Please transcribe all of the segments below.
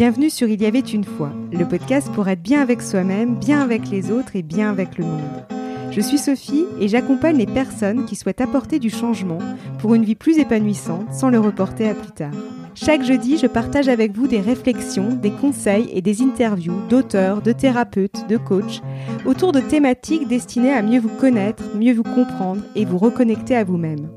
Bienvenue sur Il y avait une fois, le podcast pour être bien avec soi-même, bien avec les autres et bien avec le monde. Je suis Sophie et j'accompagne les personnes qui souhaitent apporter du changement pour une vie plus épanouissante sans le reporter à plus tard. Chaque jeudi, je partage avec vous des réflexions, des conseils et des interviews d'auteurs, de thérapeutes, de coachs autour de thématiques destinées à mieux vous connaître, mieux vous comprendre et vous reconnecter à vous-même.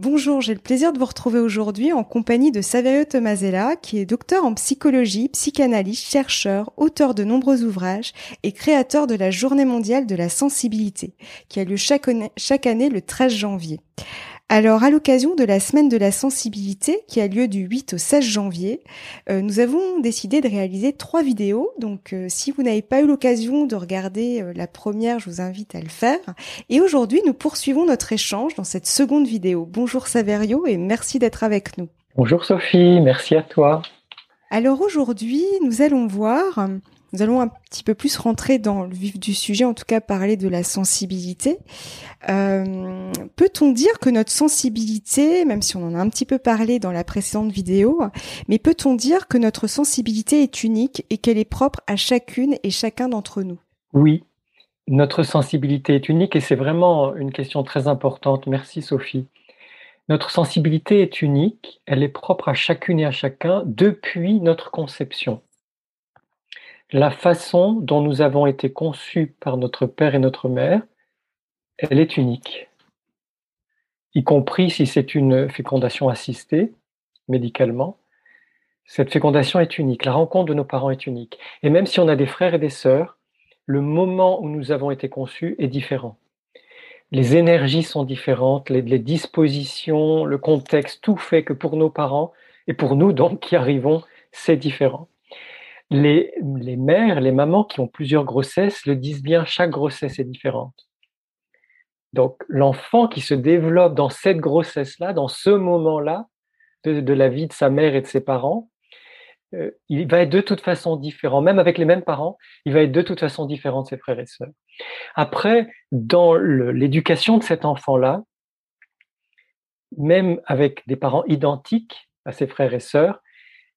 Bonjour, j'ai le plaisir de vous retrouver aujourd'hui en compagnie de Saverio Tomasella, qui est docteur en psychologie, psychanalyste, chercheur, auteur de nombreux ouvrages et créateur de la Journée mondiale de la sensibilité, qui a lieu chaque, chaque année le 13 janvier. Alors, à l'occasion de la semaine de la sensibilité, qui a lieu du 8 au 16 janvier, euh, nous avons décidé de réaliser trois vidéos. Donc, euh, si vous n'avez pas eu l'occasion de regarder euh, la première, je vous invite à le faire. Et aujourd'hui, nous poursuivons notre échange dans cette seconde vidéo. Bonjour Saverio et merci d'être avec nous. Bonjour Sophie, merci à toi. Alors aujourd'hui, nous allons voir nous allons un petit peu plus rentrer dans le vif du sujet, en tout cas parler de la sensibilité. Euh, peut-on dire que notre sensibilité, même si on en a un petit peu parlé dans la précédente vidéo, mais peut-on dire que notre sensibilité est unique et qu'elle est propre à chacune et chacun d'entre nous? Oui, notre sensibilité est unique et c'est vraiment une question très importante. Merci Sophie. Notre sensibilité est unique, elle est propre à chacune et à chacun depuis notre conception la façon dont nous avons été conçus par notre père et notre mère, elle est unique, y compris si c'est une fécondation assistée médicalement. Cette fécondation est unique, la rencontre de nos parents est unique. Et même si on a des frères et des sœurs, le moment où nous avons été conçus est différent. Les énergies sont différentes, les, dispositions, le contexte, tout fait que pour nos parents et pour nous donc qui arrivons, c'est différent. Les, mères, les mamans qui ont plusieurs grossesses le disent bien, chaque grossesse est différente. Donc l'enfant qui se développe dans cette grossesse-là, dans ce moment-là de, la vie de sa mère et de ses parents, euh, il va être de toute façon différent, même avec les mêmes parents, il va être de toute façon différent de ses frères et sœurs. Après, dans l'éducation de cet enfant-là, même avec des parents identiques à ses frères et sœurs,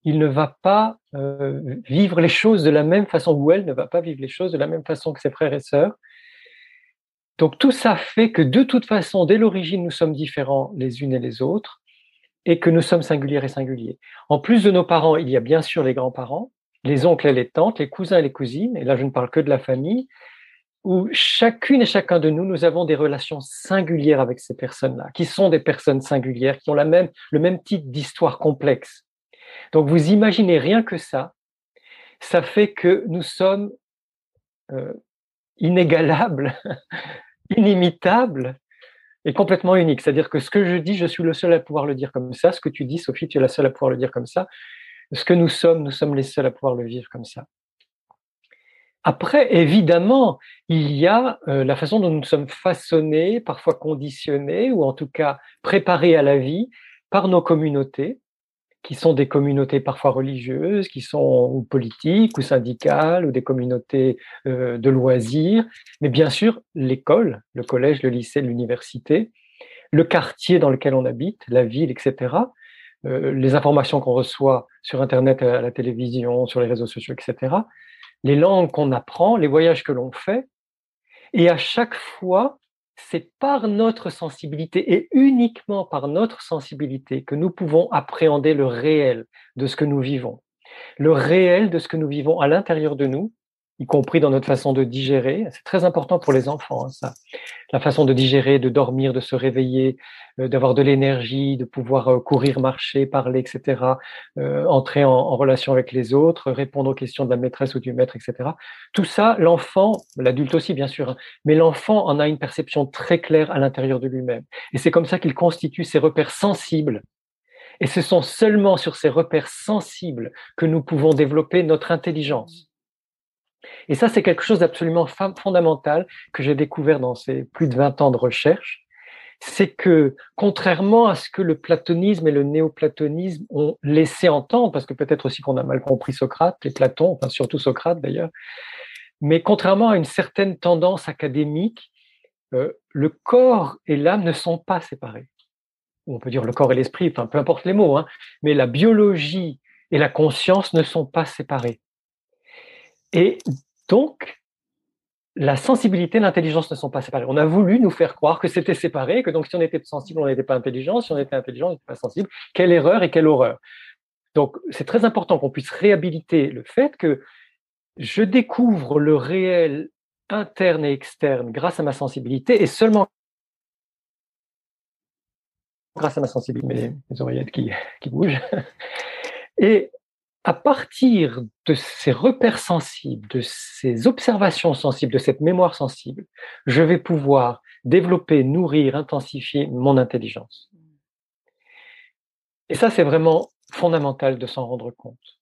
il ne va pas euh, vivre les choses de la même façon, ou elle ne va pas vivre les choses de la même façon que ses frères et sœurs. Donc tout ça fait que de toute façon, dès l'origine, nous sommes différents les unes et les autres, et que nous sommes singuliers et singuliers. En plus de nos parents, il y a bien sûr les grands-parents, les oncles et les tantes, les cousins et les cousines, et là je ne parle que de la famille, où chacune et chacun de nous, nous avons des relations singulières avec ces personnes-là, qui sont des personnes singulières, qui ont le même type d'histoire complexe. Donc vous imaginez rien que ça, ça fait que nous sommes euh, inégalables, inimitables et complètement uniques. C'est-à-dire que ce que je dis, je suis le seul à pouvoir le dire comme ça. Ce que tu dis, Sophie, tu es la seule à pouvoir le dire comme ça. Ce que nous sommes, nous sommes les seuls à pouvoir le vivre comme ça. Après, évidemment, il y a euh, la façon dont nous sommes façonnés, parfois conditionnés, ou en tout cas préparés à la vie par nos communautés, qui sont des communautés parfois religieuses, qui sont ou politiques ou syndicales ou des communautés euh, de loisirs, mais bien sûr l'école, le collège, le lycée, l'université, le quartier dans lequel on habite, la ville, etc. Euh, les informations qu'on reçoit sur Internet, à la télévision, sur les réseaux sociaux, etc. Les langues qu'on apprend, les voyages que l'on fait. Et à chaque fois, c'est par notre sensibilité et uniquement par notre sensibilité que nous pouvons appréhender le réel de ce que nous vivons. Le réel de ce que nous vivons à l'intérieur de nous y compris dans notre façon de digérer. C'est très important pour les enfants, hein, ça. La façon de digérer, de dormir, de se réveiller, euh, d'avoir de l'énergie, de pouvoir euh, courir, marcher, parler, etc., euh, entrer en, relation avec les autres, répondre aux questions de la maîtresse ou du maître, etc. Tout ça, l'enfant, l'adulte aussi, bien sûr, hein, mais l'enfant en a une perception très claire à l'intérieur de lui-même. Et c'est comme ça qu'il constitue ses repères sensibles et ce sont seulement sur ces repères sensibles que nous pouvons développer notre intelligence. Et ça, c'est quelque chose d'absolument fondamental que j'ai découvert dans ces plus de 20 ans de recherche. C'est que, contrairement à ce que le platonisme et le néoplatonisme ont laissé entendre, parce que peut-être aussi qu'on a mal compris Socrate et Platon, enfin surtout Socrate d'ailleurs, mais contrairement à une certaine tendance académique, euh, le corps et l'âme ne sont pas séparés. On peut dire le corps et l'esprit, enfin peu importe les mots, hein, mais la biologie et la conscience ne sont pas séparés. Et donc, la sensibilité et l'intelligence ne sont pas séparées. On a voulu nous faire croire que c'était séparé, que donc si on était sensible, on n'était pas intelligent, si on était intelligent, on n'était pas sensible. Quelle erreur et quelle horreur. Donc, c'est très important qu'on puisse réhabiliter le fait que je découvre le réel interne et externe grâce à ma sensibilité et seulement grâce à ma sensibilité, mes, oreillettes qui, qui bougent. Et à partir de ces repères sensibles, de ces observations sensibles, de cette mémoire sensible, je vais pouvoir développer, nourrir, intensifier mon intelligence. Et ça, c'est vraiment fondamental de s'en rendre compte.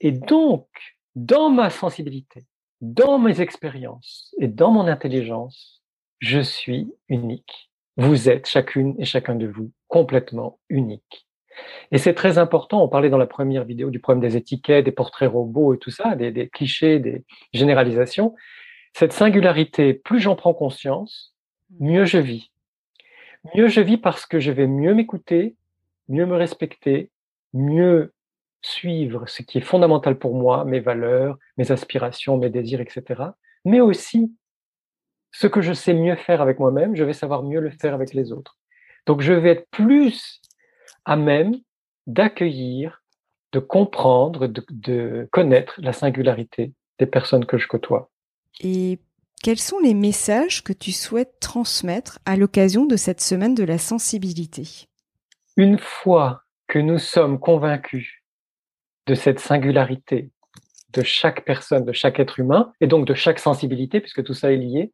Et donc, dans ma sensibilité, dans mes expériences et dans mon intelligence, je suis unique. Vous êtes chacune et chacun de vous complètement unique. Et c'est très important, on parlait dans la première vidéo du problème des étiquettes, des portraits robots et tout ça, des, des clichés, des généralisations. Cette singularité, plus j'en prends conscience, mieux je vis. Mieux je vis parce que je vais mieux m'écouter, mieux me respecter, mieux suivre ce qui est fondamental pour moi, mes valeurs, mes aspirations, mes désirs, etc. Mais aussi ce que je sais mieux faire avec moi-même, je vais savoir mieux le faire avec les autres. Donc je vais être plus à même d'accueillir, de comprendre, de, de, connaître la singularité des personnes que je côtoie. Et quels sont les messages que tu souhaites transmettre à l'occasion de cette semaine de la sensibilité? Une fois que nous sommes convaincus de cette singularité de chaque personne, de chaque être humain, et donc de chaque sensibilité, puisque tout ça est lié,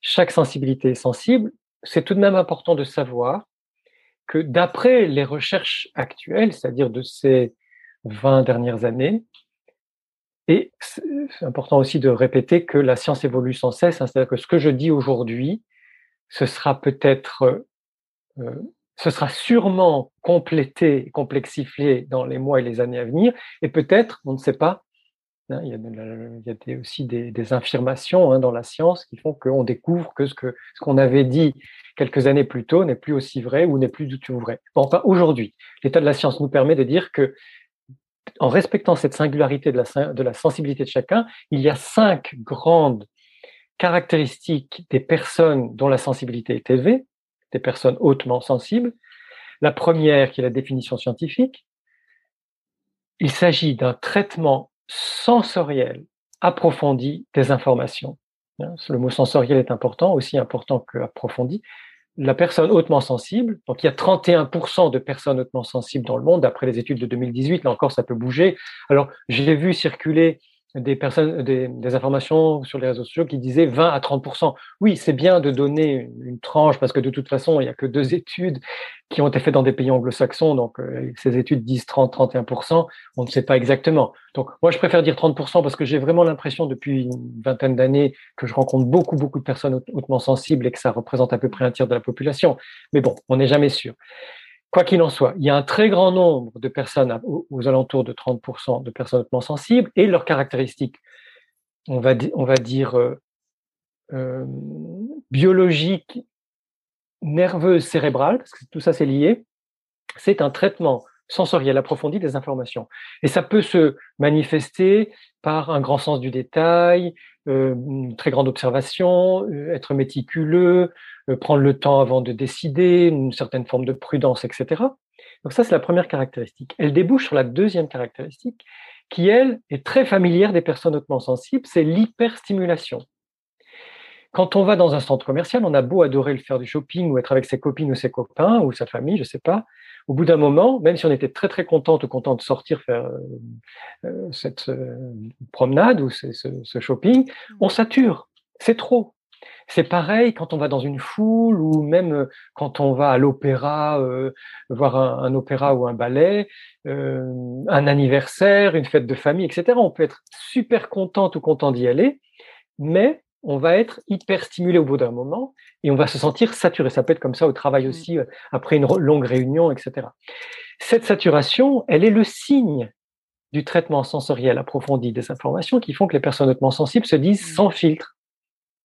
chaque sensibilité est sensible, c'est tout de même important de savoir que d'après les recherches actuelles, c'est-à-dire de ces 20 dernières années, et c'est important aussi de répéter que la science évolue sans cesse, hein, c'est-à-dire que ce que je dis aujourd'hui, ce sera peut-être euh, ce sera sûrement complété, complexifié dans les mois et les années à venir, et peut-être, on ne sait pas, hein, il, y a, aussi des, des affirmations hein, dans la science qui font qu'on découvre que ce qu'on ce qu'on avait dit quelques années plus tôt n'est plus aussi vrai ou n'est plus du tout vrai. Enfin, aujourd'hui, l'état de la science nous permet de dire que en respectant cette singularité de la, de la sensibilité de chacun, il y a cinq grandes caractéristiques des personnes dont la sensibilité est élevée, des personnes hautement sensibles. La première, qui est la définition scientifique, il s'agit d'un traitement sensoriel approfondi des informations. Hein, le mot sensoriel est important, aussi important que approfondi. La personne hautement sensible, donc il y a 31% de personnes hautement sensibles dans le monde, d'après les études de 2018, là encore ça peut bouger. Alors j'ai vu circuler des personnes, des, des, informations sur les réseaux sociaux qui disaient 20 à 30 Oui, c'est bien de donner une tranche parce que de toute façon, il n'y a que deux études qui ont été faites dans des pays anglo-saxons. Donc, euh, ces études disent 30, 31 On ne sait pas exactement. Donc, moi, je préfère dire 30 parce que j'ai vraiment l'impression depuis une vingtaine d'années que je rencontre beaucoup, beaucoup de personnes hautement sensibles et que ça représente à peu près un tiers de la population. Mais bon, on n'est jamais sûr. Quoi qu'il en soit, il y a un très grand nombre de personnes, aux, alentours de 30% de personnes hautement sensibles, et leurs caractéristiques, on va, on va dire, euh, euh, biologiques, nerveuses, cérébrales, parce que tout ça c'est lié, c'est un traitement sensoriel approfondi des informations. Et ça peut se manifester par un grand sens du détail, une très grande observation, euh, être méticuleux, euh, prendre le temps avant de décider, une certaine forme de prudence, etc. Donc ça, c'est la première caractéristique. Elle débouche sur la deuxième caractéristique, qui, elle, est très familière des personnes hautement sensibles, c'est l'hyperstimulation. Quand on va dans un centre commercial, on a beau adorer le faire du shopping ou être avec ses copines ou ses copains ou sa famille, je sais pas. Au bout d'un moment, même si on était très très content ou content de sortir faire euh, euh, cette euh, promenade ou ce, ce, shopping, on sature. C'est trop. C'est pareil quand on va dans une foule ou même quand on va à l'opéra, voir un, un, opéra ou un ballet, un anniversaire, une fête de famille, etc. On peut être super content ou content d'y aller, mais on va être hyper stimulé au bout d'un moment et on va se sentir saturé. Ça peut être comme ça au travail mmh. aussi, euh, après une longue réunion, etc. Cette saturation, elle est le signe du traitement sensoriel approfondi des informations qui font que les personnes hautement sensibles se disent mmh. sans filtre.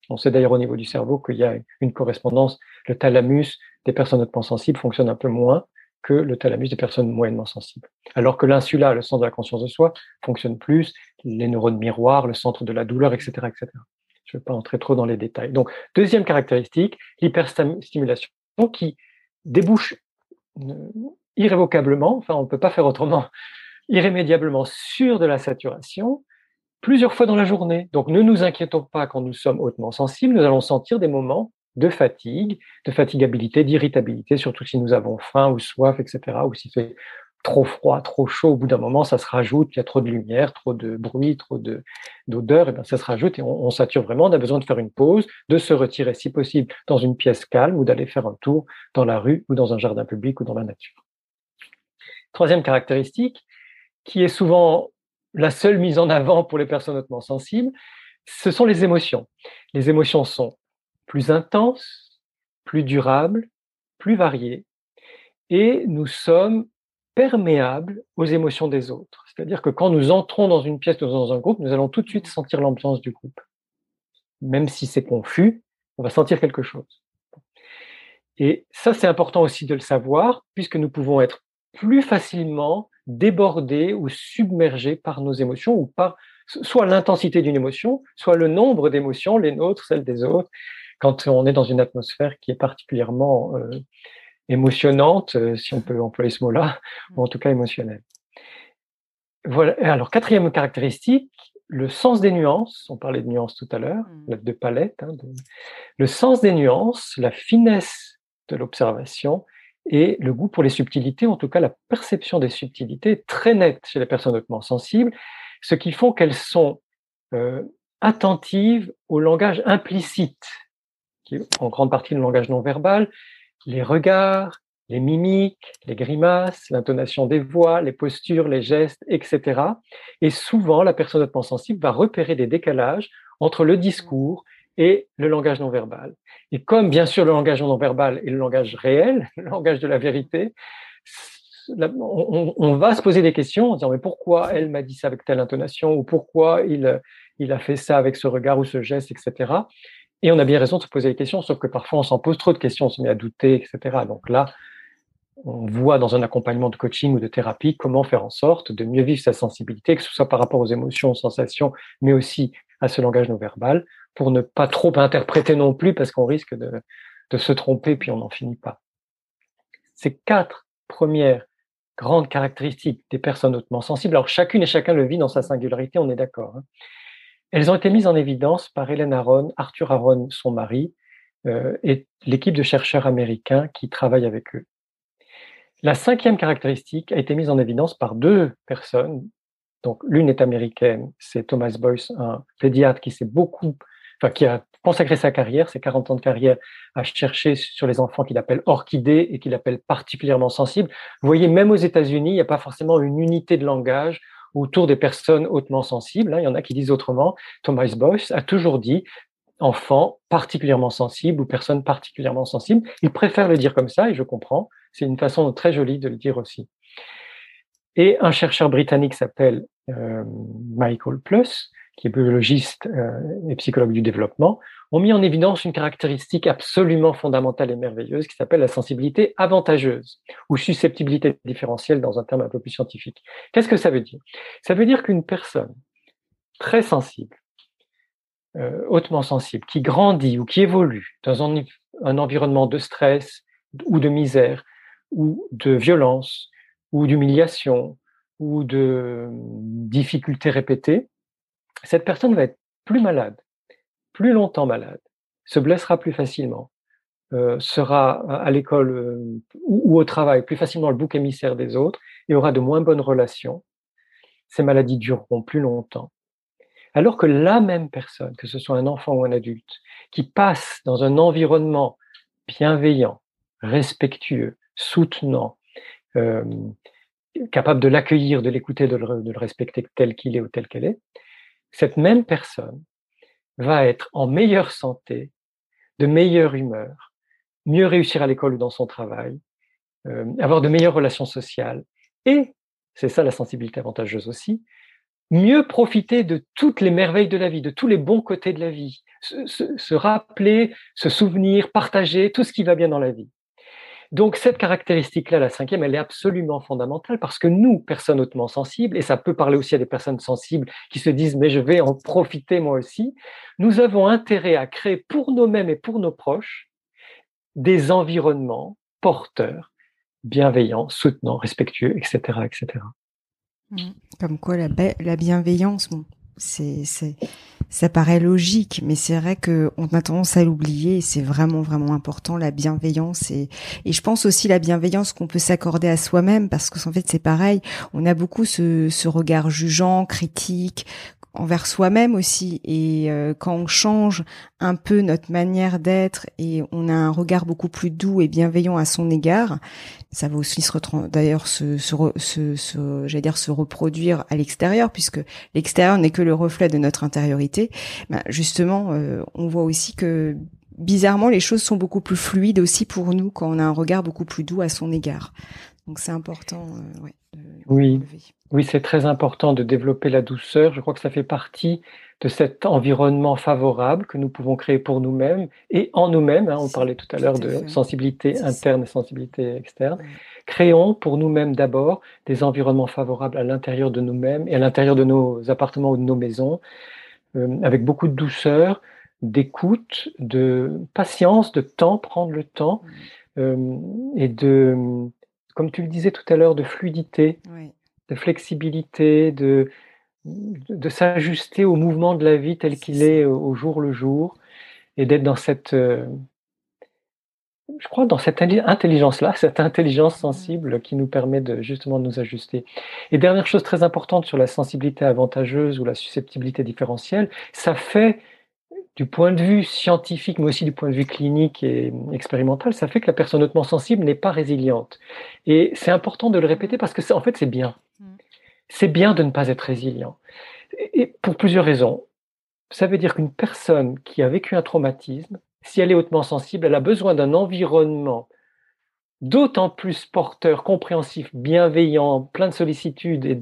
On sait d'ailleurs au niveau du cerveau qu'il y a une correspondance. Le thalamus des personnes hautement sensibles fonctionne un peu moins que le thalamus des personnes moyennement sensibles. Alors que l'insula, le centre de la conscience de soi, fonctionne plus, les neurones miroirs, le centre de la douleur, etc. etc. Je ne vais pas entrer trop dans les détails. Donc, deuxième caractéristique, l'hyperstimulation qui débouche euh, irrévocablement, enfin on ne peut pas faire autrement, irrémédiablement sur de la saturation plusieurs fois dans la journée. Donc ne nous inquiétons pas quand nous sommes hautement sensibles, nous allons sentir des moments de fatigue, de fatigabilité, d'irritabilité, surtout si nous avons faim ou soif, etc., trop froid, trop chaud, au bout d'un moment, ça se rajoute, il y a trop de lumière, trop de bruit, trop d'odeur, et bien ça se rajoute et on, on, sature vraiment, on a besoin de faire une pause, de se retirer si possible dans une pièce calme ou d'aller faire un tour dans la rue ou dans un jardin public ou dans la nature. Troisième caractéristique, qui est souvent la seule mise en avant pour les personnes hautement sensibles, ce sont les émotions. Les émotions sont plus intenses, plus durables, plus variées, et nous sommes perméables aux émotions des autres. C'est-à-dire que quand nous entrons dans une pièce, dans un groupe, nous allons tout de suite sentir l'ambiance du groupe. Même si c'est confus, on va sentir quelque chose. Et ça, c'est important aussi de le savoir, puisque nous pouvons être plus facilement débordés ou submergés par nos émotions ou par soit l'intensité d'une émotion, soit le nombre d'émotions, les nôtres, celles des autres, quand on est dans une atmosphère qui est particulièrement euh, émotionnante, euh, si on peut employer ce mot-là, ou en tout cas émotionnelle. Voilà. Alors, quatrième caractéristique, le sens des nuances. On parlait de nuances tout à l'heure, mm. de palette. Hein, le sens des nuances, la finesse de l'observation et le goût pour les subtilités, en tout cas la perception des subtilités, est très nette chez les personnes hautement sensibles, ce qui font qu'elles sont euh, attentives au langage implicite, qui est en grande partie le langage non verbal, les regards, les mimiques, les grimaces, l'intonation des voix, les postures, les gestes, etc. Et souvent, la personne hautement sensible va repérer des décalages entre le discours et le langage non verbal. Et comme bien sûr le langage non verbal est le langage réel, le langage de la vérité, on, va se poser des questions en disant mais pourquoi elle m'a dit ça avec telle intonation ou pourquoi il, il a fait ça avec ce regard ou ce geste, etc. Et on a bien raison de se poser des questions, sauf que parfois on s'en pose trop de questions, on se met à douter, etc. Donc là, on voit dans un accompagnement de coaching ou de thérapie comment faire en sorte de mieux vivre sa sensibilité, que ce soit par rapport aux émotions, aux sensations, mais aussi à ce langage non verbal, pour ne pas trop interpréter non plus, parce qu'on risque de, se tromper, puis on n'en finit pas. Ces quatre premières grandes caractéristiques des personnes hautement sensibles, alors chacune et chacun le vit dans sa singularité, on est d'accord. Hein. Elles ont été mises en évidence par Hélène Aron, Arthur Aron, son mari, euh, et l'équipe de chercheurs américains qui travaillent avec eux. La cinquième caractéristique a été mise en évidence par deux personnes. Donc, l'une est américaine, c'est Thomas Boyce, un pédiatre qui s'est beaucoup, enfin, qui a consacré sa carrière, ses 40 ans de carrière, à chercher sur les enfants qu'il appelle orchidées et qu'il appelle particulièrement sensibles. Vous voyez, même aux États-Unis, il n'y a pas forcément une unité de langage autour des personnes hautement sensibles. Hein. Il y en a qui disent autrement. Thomas Boyce a toujours dit enfants particulièrement sensibles ou personnes particulièrement sensibles. Il préfère le dire comme ça et je comprends. C'est une façon très jolie de le dire aussi. Et un chercheur britannique s'appelle euh, Michael Plus, qui est biologiste euh, et psychologue du développement, ont mis en évidence une caractéristique absolument fondamentale et merveilleuse qui s'appelle la sensibilité avantageuse ou susceptibilité différentielle dans un terme un peu plus scientifique. Qu'est-ce que ça veut dire? Ça veut dire qu'une personne très sensible, euh, hautement sensible, qui grandit ou qui évolue dans un, un environnement de stress ou de misère ou de violence ou d'humiliation ou de difficultés répétées, cette personne va être plus malade, plus longtemps malade, se blessera plus facilement, euh, sera à l'école euh, ou, au travail plus facilement le bouc émissaire des autres et aura de moins bonnes relations. Ces maladies dureront plus longtemps. Alors que la même personne, que ce soit un enfant ou un adulte, qui passe dans un environnement bienveillant, respectueux, soutenant, euh, capable de l'accueillir, de l'écouter, de, de, le respecter tel qu'il est ou tel qu'elle est, cette même personne va être en meilleure santé, de meilleure humeur, mieux réussir à l'école ou dans son travail, euh, avoir de meilleures relations sociales et, c'est ça la sensibilité avantageuse aussi, mieux profiter de toutes les merveilles de la vie, de tous les bons côtés de la vie, se, se rappeler, se souvenir, partager tout ce qui va bien dans la vie. Donc cette caractéristique-là, la cinquième, elle est absolument fondamentale parce que nous, personnes hautement sensibles, et ça peut parler aussi à des personnes sensibles qui se disent mais je vais en profiter moi aussi, nous avons intérêt à créer pour nous-mêmes et pour nos proches des environnements porteurs, bienveillants, soutenants, respectueux, etc., etc. Mmh. Comme quoi la, la bienveillance, c'est ça paraît logique, mais c'est vrai que on a tendance à l'oublier. C'est vraiment vraiment important la bienveillance et je pense aussi la bienveillance qu'on peut s'accorder à soi-même parce que en fait c'est pareil. On a beaucoup ce regard jugeant, critique envers soi-même aussi. Et euh, quand on change un peu notre manière d'être et on a un regard beaucoup plus doux et bienveillant à son égard, ça va aussi se d'ailleurs se, se, se, se j'allais dire se reproduire à l'extérieur puisque l'extérieur n'est que le reflet de notre intériorité. Ben justement, euh, on voit aussi que bizarrement les choses sont beaucoup plus fluides aussi pour nous quand on a un regard beaucoup plus doux à son égard. Donc c'est important. Euh, ouais, oui. Oui, c'est très important de développer la douceur. Je crois que ça fait partie de cet environnement favorable que nous pouvons créer pour nous-mêmes et en nous-mêmes. Hein, on parlait tout à l'heure de sensibilité interne et sensibilité externe. Créons pour nous-mêmes d'abord des environnements favorables à l'intérieur de nous-mêmes et à l'intérieur de nos appartements ou de nos maisons, euh, avec beaucoup de douceur, d'écoute, de patience, de temps, prendre le temps euh, et de, comme tu le disais tout à l'heure, de fluidité. Oui de flexibilité, de, de, s'ajuster au mouvement de la vie tel qu'il est au jour le jour, et d'être dans cette, euh, je crois, dans cette intelligence-là, cette intelligence mmh. sensible qui nous permet de justement de nous ajuster. Et dernière chose très importante sur la sensibilité avantageuse ou la susceptibilité différentielle, ça fait du point de vue scientifique, mais aussi du point de vue clinique et expérimental, ça fait que la personne hautement sensible n'est pas résiliente. Et c'est important de le répéter parce que en fait, c'est bien. Mm. C'est bien de ne pas être résilient. Et pour plusieurs raisons. Ça veut dire qu'une personne qui a vécu un traumatisme, si elle est hautement sensible, elle a besoin d'un environnement d'autant plus porteur, compréhensif, bienveillant, plein de sollicitude et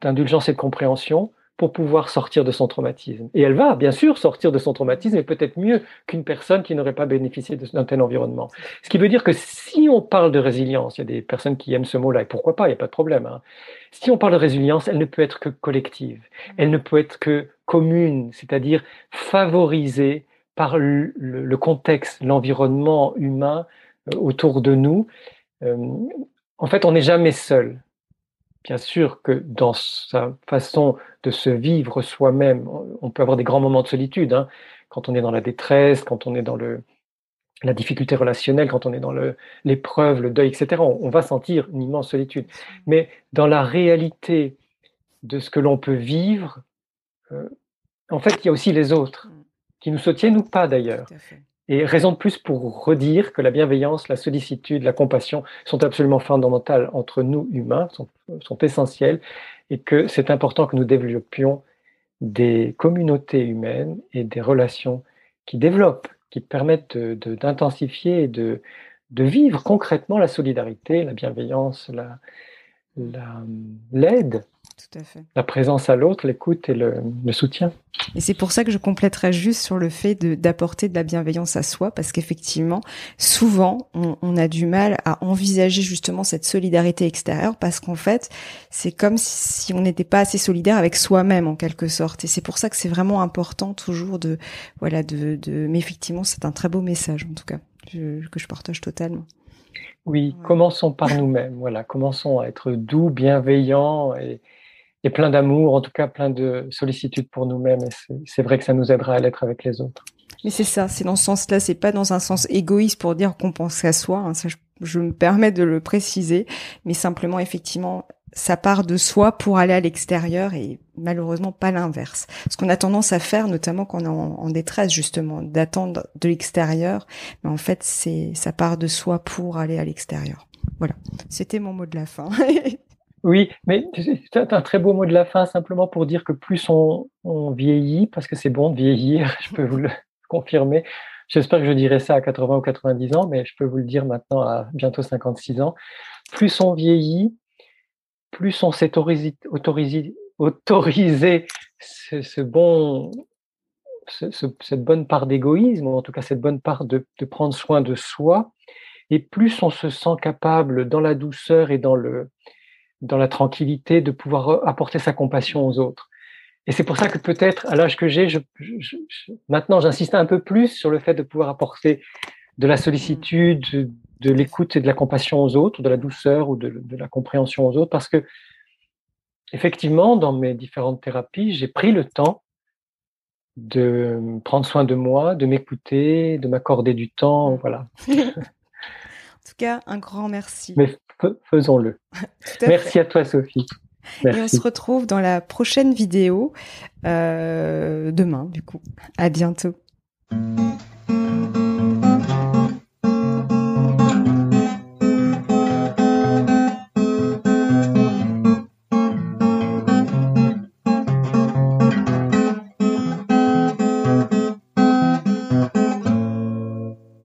d'indulgence et de compréhension pour pouvoir sortir de son traumatisme. Et elle va, bien sûr, sortir de son traumatisme, et peut-être mieux qu'une personne qui n'aurait pas bénéficié d'un tel environnement. Ce qui veut dire que si on parle de résilience, il y a des personnes qui aiment ce mot-là, et pourquoi pas, il n'y a pas de problème. Hein. Si on parle de résilience, elle ne peut être que collective, elle ne peut être que commune, c'est-à-dire favorisée par le, contexte, l'environnement humain euh, autour de nous. Euh, en fait, on n'est jamais seul bien sûr que dans sa façon de se vivre soi-même, on peut avoir des grands moments de solitude, hein, quand on est dans la détresse, quand on est dans le, la difficulté relationnelle, quand on est dans l'épreuve, le, deuil, etc. On, va sentir une immense solitude. Mais dans la réalité de ce que l'on peut vivre, euh, en fait, il y a aussi les autres, mm. qui nous soutiennent ou pas d'ailleurs. Et raison de plus pour redire que la bienveillance, la sollicitude, la compassion sont absolument fondamentales entre nous humains, sont, essentielles, et que c'est important que nous développions des communautés humaines et des relations qui développent, qui permettent d'intensifier et de, vivre concrètement la solidarité, la bienveillance, l'aide. La, tout à fait. La présence à l'autre, l'écoute et le, soutien. Et c'est pour ça que je compléterai juste sur le fait d'apporter de, la bienveillance à soi, parce qu'effectivement, souvent, on, a du mal à envisager justement cette solidarité extérieure, parce qu'en fait, c'est comme si on n'était pas assez solidaire avec soi-même en quelque sorte. Et c'est pour ça que c'est vraiment important toujours de, voilà, de, de mais effectivement, c'est un très beau message en tout cas que je partage totalement. Oui, commençons par nous-mêmes. Voilà, commençons à être doux, bienveillants et, et plein d'amour, en tout cas plein de sollicitude pour nous-mêmes. Et c'est vrai que ça nous aidera à l'être avec les autres. Mais c'est ça, c'est dans ce sens-là, c'est pas dans un sens égoïste pour dire qu'on pense à soi. Hein, ça, je, me permets de le préciser, mais simplement effectivement, ça part de soi pour aller à l'extérieur et malheureusement pas l'inverse. Ce qu'on a tendance à faire, notamment quand on est en, en détresse justement, d'attendre de l'extérieur, mais en fait c'est ça part de soi pour aller à l'extérieur. Voilà, c'était mon mot de la fin. Oui, mais c'est un très beau mot de la fin, simplement pour dire que plus on, vieillit, parce que c'est bon de vieillir, je peux vous le confirmer. J'espère que je dirai ça à 80 ou 90 ans, mais je peux vous le dire maintenant à bientôt 56 ans. Plus on vieillit, plus on s'est autorisé, autorisé, ce, bon, cette bonne part d'égoïsme, ou en tout cas cette bonne part de, de prendre soin de soi, et plus on se sent capable dans la douceur et dans le dans la tranquillité de pouvoir apporter sa compassion aux autres. Et c'est pour ça que peut-être à l'âge que j'ai, je, maintenant j'insiste un peu plus sur le fait de pouvoir apporter de la sollicitude, de, l'écoute et de la compassion aux autres, de la douceur ou de, de, la compréhension aux autres, parce que effectivement, dans mes différentes thérapies, j'ai pris le temps de prendre soin de moi, de m'écouter, de m'accorder du temps, voilà. en tout cas, un grand merci. Mais faisons-le. merci à toi, Sophie. Et on se retrouve dans la prochaine vidéo euh, demain, du coup. À bientôt.